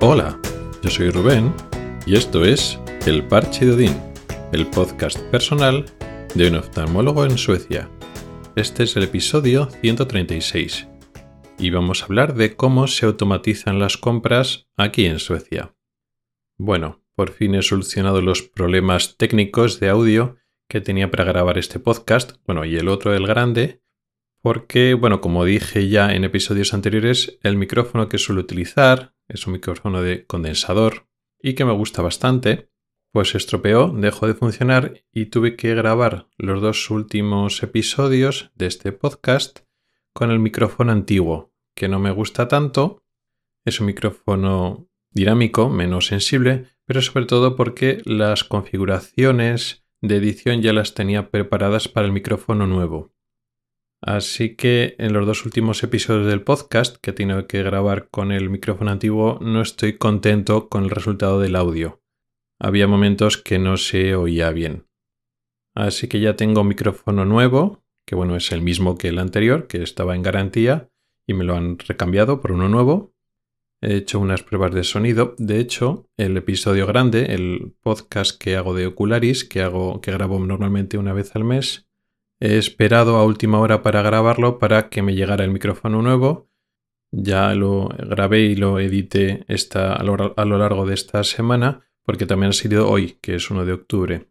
Hola, yo soy Rubén y esto es El Parche de Odín, el podcast personal de un oftalmólogo en Suecia. Este es el episodio 136 y vamos a hablar de cómo se automatizan las compras aquí en Suecia. Bueno, por fin he solucionado los problemas técnicos de audio que tenía para grabar este podcast, bueno, y el otro, el grande, porque, bueno, como dije ya en episodios anteriores, el micrófono que suelo utilizar es un micrófono de condensador y que me gusta bastante, pues se estropeó, dejó de funcionar y tuve que grabar los dos últimos episodios de este podcast con el micrófono antiguo, que no me gusta tanto. Es un micrófono dinámico, menos sensible, pero sobre todo porque las configuraciones de edición ya las tenía preparadas para el micrófono nuevo. Así que en los dos últimos episodios del podcast que he tenido que grabar con el micrófono antiguo no estoy contento con el resultado del audio. Había momentos que no se oía bien. Así que ya tengo un micrófono nuevo, que bueno, es el mismo que el anterior, que estaba en garantía, y me lo han recambiado por uno nuevo. He hecho unas pruebas de sonido. De hecho, el episodio grande, el podcast que hago de Ocularis, que hago, que grabo normalmente una vez al mes, He esperado a última hora para grabarlo para que me llegara el micrófono nuevo. Ya lo grabé y lo edité esta, a, lo, largo de esta semana porque también ha sido hoy, que es 1 de octubre.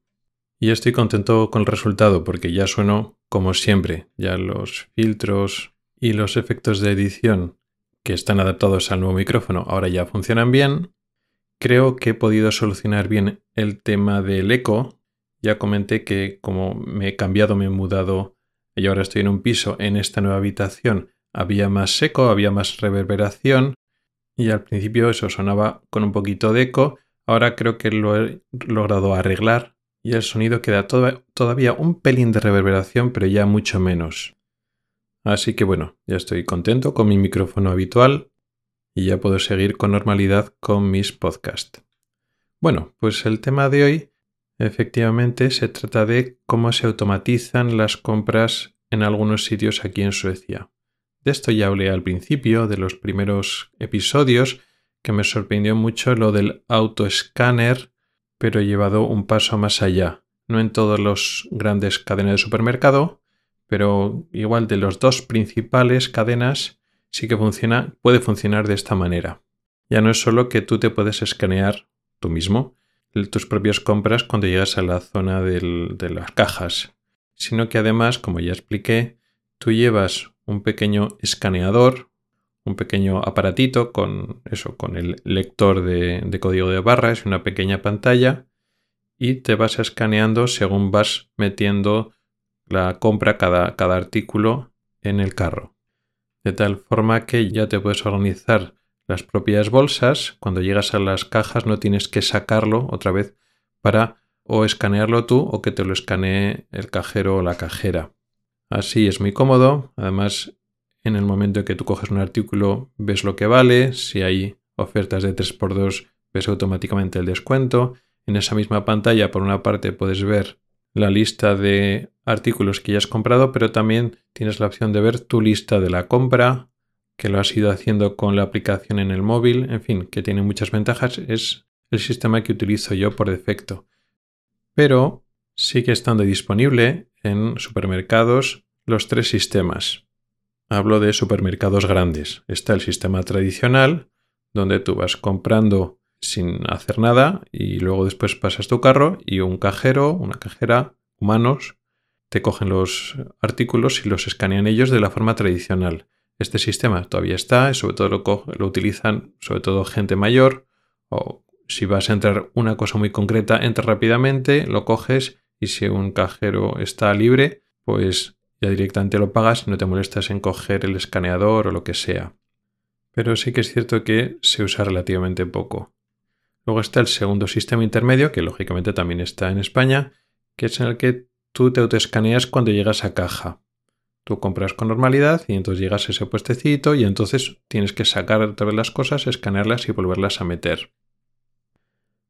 Y estoy contento con el resultado porque ya sueno como siempre. Ya los filtros y los efectos de edición que están adaptados al nuevo micrófono ahora ya funcionan bien. Creo que he podido solucionar bien el tema del eco, ya comenté que como me he cambiado, me he mudado y ahora estoy en un piso, en esta nueva habitación había más seco, había más reverberación y al principio eso sonaba con un poquito de eco. Ahora creo que lo he logrado arreglar y el sonido queda todavía un pelín de reverberación, pero ya mucho menos. Así que bueno, ya estoy contento con mi micrófono habitual y ya puedo seguir con normalidad con mis podcasts. Bueno, pues el tema de hoy Efectivamente, se trata de cómo se automatizan las compras en algunos sitios aquí en Suecia. De esto ya hablé al principio de los primeros episodios, que me sorprendió mucho lo del autoescáner, pero llevado un paso más allá. No en todas las grandes cadenas de supermercado, pero igual de las dos principales cadenas sí que funciona, puede funcionar de esta manera. Ya no es solo que tú te puedes escanear tú mismo, tus propias compras cuando llegas a la zona de las cajas, sino que además, como ya expliqué, tú llevas un pequeño escaneador, un pequeño aparatito con eso, con el lector de, código de barras y una pequeña pantalla, y te vas escaneando según vas metiendo la compra cada, cada artículo en el carro. De tal forma que ya te puedes organizar las propias bolsas, cuando llegas a las cajas no tienes que sacarlo otra vez para o escanearlo tú o que te lo escanee el cajero o la cajera. Así es muy cómodo. Además, en el momento en que tú coges un artículo, ves lo que vale. Si hay ofertas de 3x2, ves automáticamente el descuento. En esa misma pantalla, por una parte, puedes ver la lista de artículos que ya has comprado, pero también tienes la opción de ver tu lista de la compra, que lo has ido haciendo con la aplicación en el móvil, en fin, que tiene muchas ventajas, es el sistema que utilizo yo por defecto. Pero sigue estando disponible en supermercados los tres sistemas. Hablo de supermercados grandes. Está el sistema tradicional, donde tú vas comprando sin hacer nada y luego después pasas tu carro y un cajero, una cajera, humanos, te cogen los artículos y los escanean ellos de la forma tradicional. Este sistema todavía está y sobre todo lo, utilizan sobre todo gente mayor o si vas a entrar una cosa muy concreta, entra rápidamente, lo coges y si un cajero está libre, pues ya directamente lo pagas y no te molestas en coger el escaneador o lo que sea. Pero sí que es cierto que se usa relativamente poco. Luego está el segundo sistema intermedio, que lógicamente también está en España, que es en el que tú te autoescaneas cuando llegas a caja. Tú compras con normalidad y entonces llegas a ese puestecito y entonces tienes que sacar otra vez las cosas, escanearlas y volverlas a meter.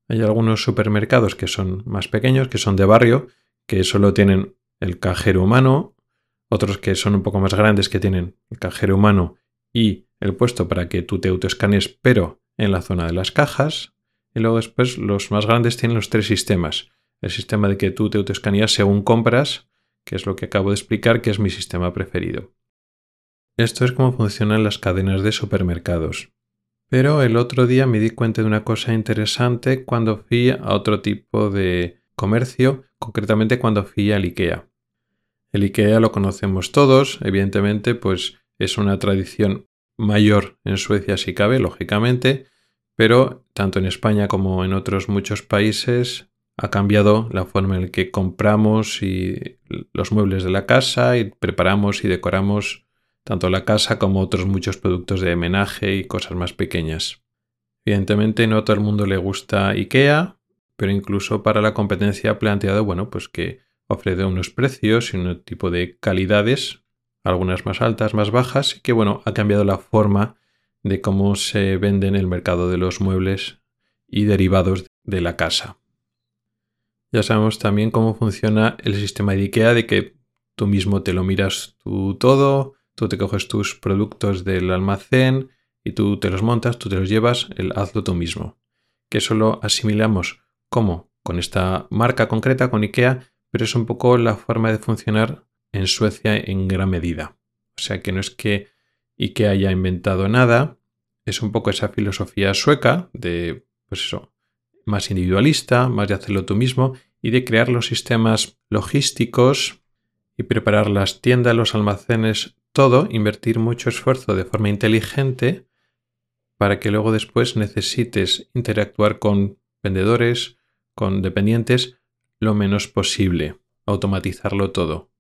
Hay algunos supermercados que son más pequeños, que son de barrio, que solo tienen el cajero humano, otros que son un poco más grandes que tienen el cajero humano y el puesto para que tú te autoescanees, pero en la zona de las cajas. Y luego después los más grandes tienen los tres sistemas. El sistema de que tú te autoescaneas según compras, que es lo que acabo de explicar, que es mi sistema preferido. Esto es cómo funcionan las cadenas de supermercados. Pero el otro día me di cuenta de una cosa interesante cuando fui a otro tipo de comercio, concretamente cuando fui al IKEA. El IKEA lo conocemos todos, evidentemente, pues es una tradición mayor en Suecia si cabe, lógicamente, pero tanto en España como en otros muchos países ha cambiado la forma en la que compramos y los muebles de la casa y preparamos y decoramos tanto la casa como otros muchos productos de homenaje y cosas más pequeñas. Evidentemente no a todo el mundo le gusta IKEA, pero incluso para la competencia ha planteado, bueno, pues que ofrece unos precios y un tipo de calidades, algunas más altas, más bajas, y que bueno, ha cambiado la forma de cómo se vende en el mercado de los muebles y derivados de la casa. Ya sabemos también cómo funciona el sistema de IKEA de que tú mismo te lo miras tú todo, tú te coges tus productos del almacén y tú te los montas, tú te los llevas, el hazlo tú mismo. Que eso lo asimilamos como con esta marca concreta, con IKEA, pero es un poco la forma de funcionar en Suecia en gran medida. O sea que no es que IKEA haya inventado nada, es un poco esa filosofía sueca de, pues eso, más individualista, más de hacerlo tú mismo y de crear los sistemas logísticos y preparar las tiendas, los almacenes, todo, invertir mucho esfuerzo de forma inteligente para que luego después necesites interactuar con vendedores, con dependientes, lo menos posible, automatizarlo todo.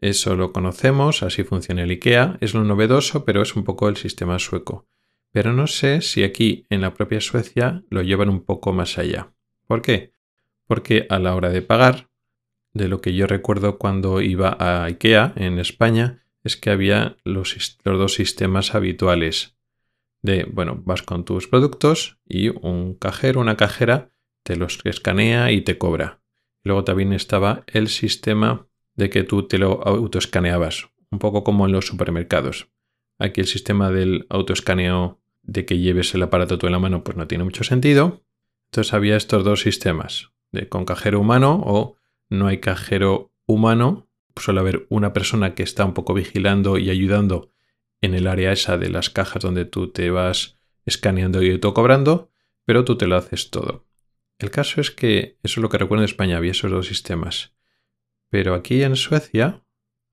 Eso lo conocemos, así funciona el IKEA, es lo novedoso, pero es un poco el sistema sueco. Pero no sé si aquí en la propia Suecia lo llevan un poco más allá. ¿Por qué? Porque a la hora de pagar, de lo que yo recuerdo cuando iba a IKEA en España, es que había los, dos sistemas habituales. De, bueno, vas con tus productos y un cajero, una cajera, te los escanea y te cobra. Luego también estaba el sistema de que tú te lo autoescaneabas, un poco como en los supermercados. Aquí el sistema del autoescaneo de que lleves el aparato tú en la mano pues no tiene mucho sentido. Entonces había estos dos sistemas, de con cajero humano o no hay cajero humano, suele haber una persona que está un poco vigilando y ayudando en el área esa de las cajas donde tú te vas escaneando y cobrando, pero tú te lo haces todo. El caso es que, eso es lo que recuerdo en España, había esos dos sistemas. Pero aquí en Suecia,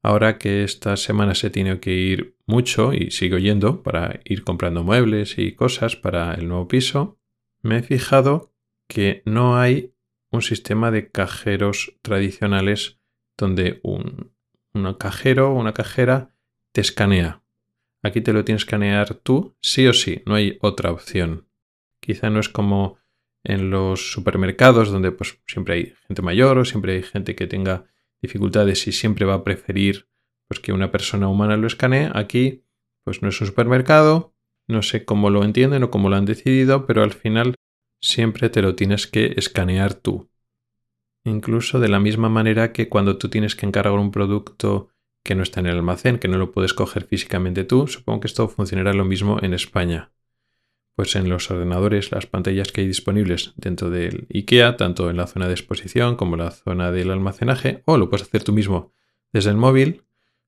ahora que esta semana se tiene que ir mucho y sigo yendo para ir comprando muebles y cosas para el nuevo piso, me he fijado que no hay un sistema de cajeros tradicionales donde un, cajero o una cajera te escanea. Aquí te lo tienes que escanear tú, sí o sí, no hay otra opción. Quizá no es como en los supermercados donde pues siempre hay gente mayor o siempre hay gente que tenga dificultades y siempre va a preferir pues que una persona humana lo escanee. Aquí pues no es un supermercado, no sé cómo lo entienden o cómo lo han decidido, pero al final siempre te lo tienes que escanear tú. Incluso de la misma manera que cuando tú tienes que encargar un producto que no está en el almacén, que no lo puedes coger físicamente tú, supongo que esto funcionará lo mismo en España. Pues en los ordenadores, las pantallas que hay disponibles dentro del IKEA, tanto en la zona de exposición como en la zona del almacenaje, o lo puedes hacer tú mismo desde el móvil,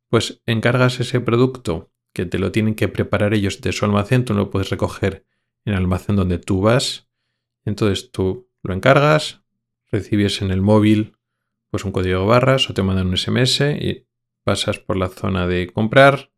pues encargas ese producto que te lo tienen que preparar ellos de su almacén, tú lo puedes recoger en el almacén donde tú vas, entonces tú lo encargas, recibes en el móvil pues un código barras o te mandan un SMS y pasas por la zona de comprar,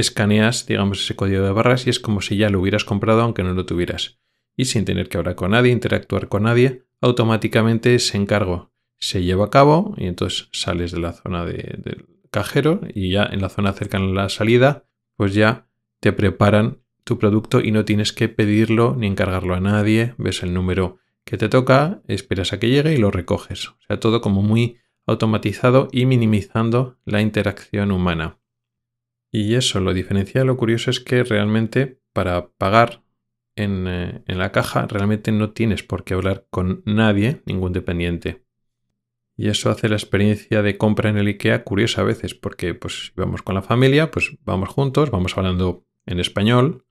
escaneas, digamos, ese código de barras y es como si ya lo hubieras comprado aunque no lo tuvieras. Y sin tener que hablar con nadie, interactuar con nadie, automáticamente ese encargo se lleva a cabo y entonces sales de la zona del cajero y ya en la zona cercana a la salida, pues ya te preparan tu producto y no tienes que pedirlo ni encargarlo a nadie, ves el número que te toca, esperas a que llegue y lo recoges. O sea, todo como muy automatizado y minimizando la interacción humana. Y eso lo diferencia. Lo curioso es que realmente para pagar en, eh, en, la caja realmente no tienes por qué hablar con nadie, ningún dependiente. Y eso hace la experiencia de compra en el IKEA curiosa a veces, porque pues si vamos con la familia, pues vamos juntos, vamos hablando en español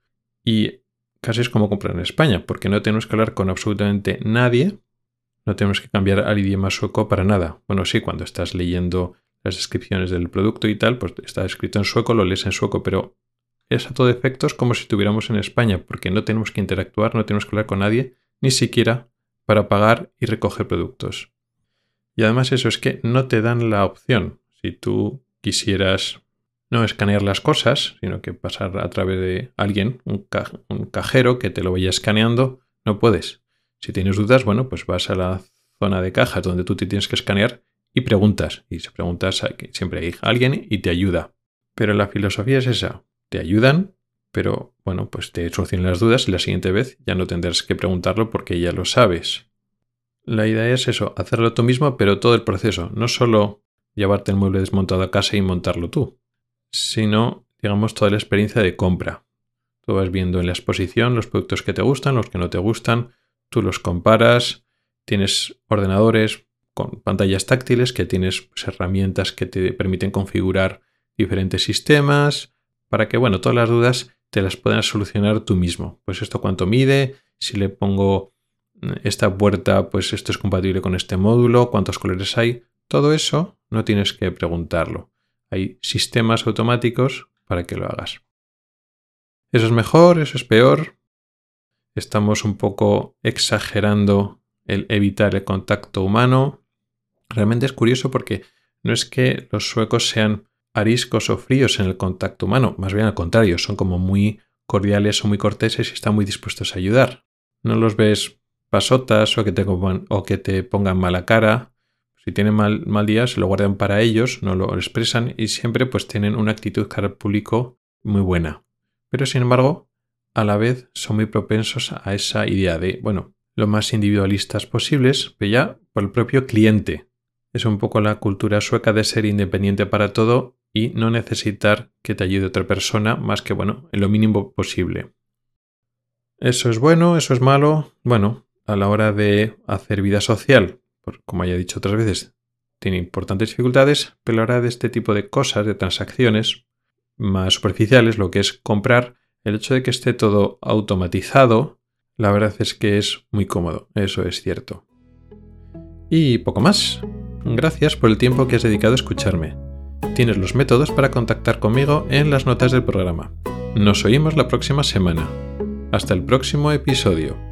y casi es como comprar en España, porque no tenemos que hablar con absolutamente nadie, no tenemos que cambiar al idioma sueco para nada. Bueno, sí, cuando estás leyendo las descripciones del producto y tal, pues está escrito en sueco, lo lees en sueco, pero es a todo efectos como si estuviéramos en España, porque no tenemos que interactuar, no tenemos que hablar con nadie, ni siquiera para pagar y recoger productos. Y además eso es que no te dan la opción. Si tú quisieras no escanear las cosas, sino que pasar a través de alguien, un, cajero que te lo vaya escaneando, no puedes. Si tienes dudas, bueno, pues vas a la zona de cajas donde tú te tienes que escanear y preguntas. Y se preguntas, siempre hay alguien y te ayuda. Pero la filosofía es esa. Te ayudan, pero bueno, pues te solucionan las dudas y la siguiente vez ya no tendrás que preguntarlo porque ya lo sabes. La idea es eso, hacerlo tú mismo, pero todo el proceso, no solo llevarte el mueble desmontado a casa y montarlo tú, sino, digamos, toda la experiencia de compra. Tú vas viendo en la exposición los productos que te gustan, los que no te gustan, tú los comparas, tienes ordenadores con pantallas táctiles que tienes herramientas que te permiten configurar diferentes sistemas para que, bueno, todas las dudas te las puedas solucionar tú mismo. Pues esto cuánto mide, si le pongo mm, esta puerta, pues esto es compatible con este módulo, cuántos colores hay, todo eso no tienes que preguntarlo. Hay sistemas automáticos para que lo hagas. Eso es mejor, eso es peor. Estamos un poco exagerando el evitar el contacto humano. Realmente es curioso porque no es que los suecos sean ariscos o fríos en el contacto humano, más bien al contrario, son como muy cordiales o muy corteses y están muy dispuestos a ayudar. No los ves pasotas o que te, o que te pongan mala cara. Si tienen mal, mal día, se lo guardan para ellos, no lo expresan y siempre pues tienen una actitud cara al público muy buena. Pero sin embargo, a la vez son muy propensos a esa idea de, bueno, lo más individualistas posibles, pero ya por el propio cliente. Es un poco la cultura sueca de ser independiente para todo y no necesitar que te ayude otra persona más que, bueno, en lo mínimo posible. Eso es bueno, eso es malo. Bueno, a la hora de hacer vida social, como ya he dicho otras veces, tiene importantes dificultades, pero a la hora de este tipo de cosas, de transacciones más superficiales, lo que es comprar, el hecho de que esté todo automatizado, la verdad es que es muy cómodo, eso es cierto. Y poco más. Gracias por el tiempo que has dedicado a escucharme. Tienes los métodos para contactar conmigo en las notas del programa. Nos oímos la próxima semana. Hasta el próximo episodio.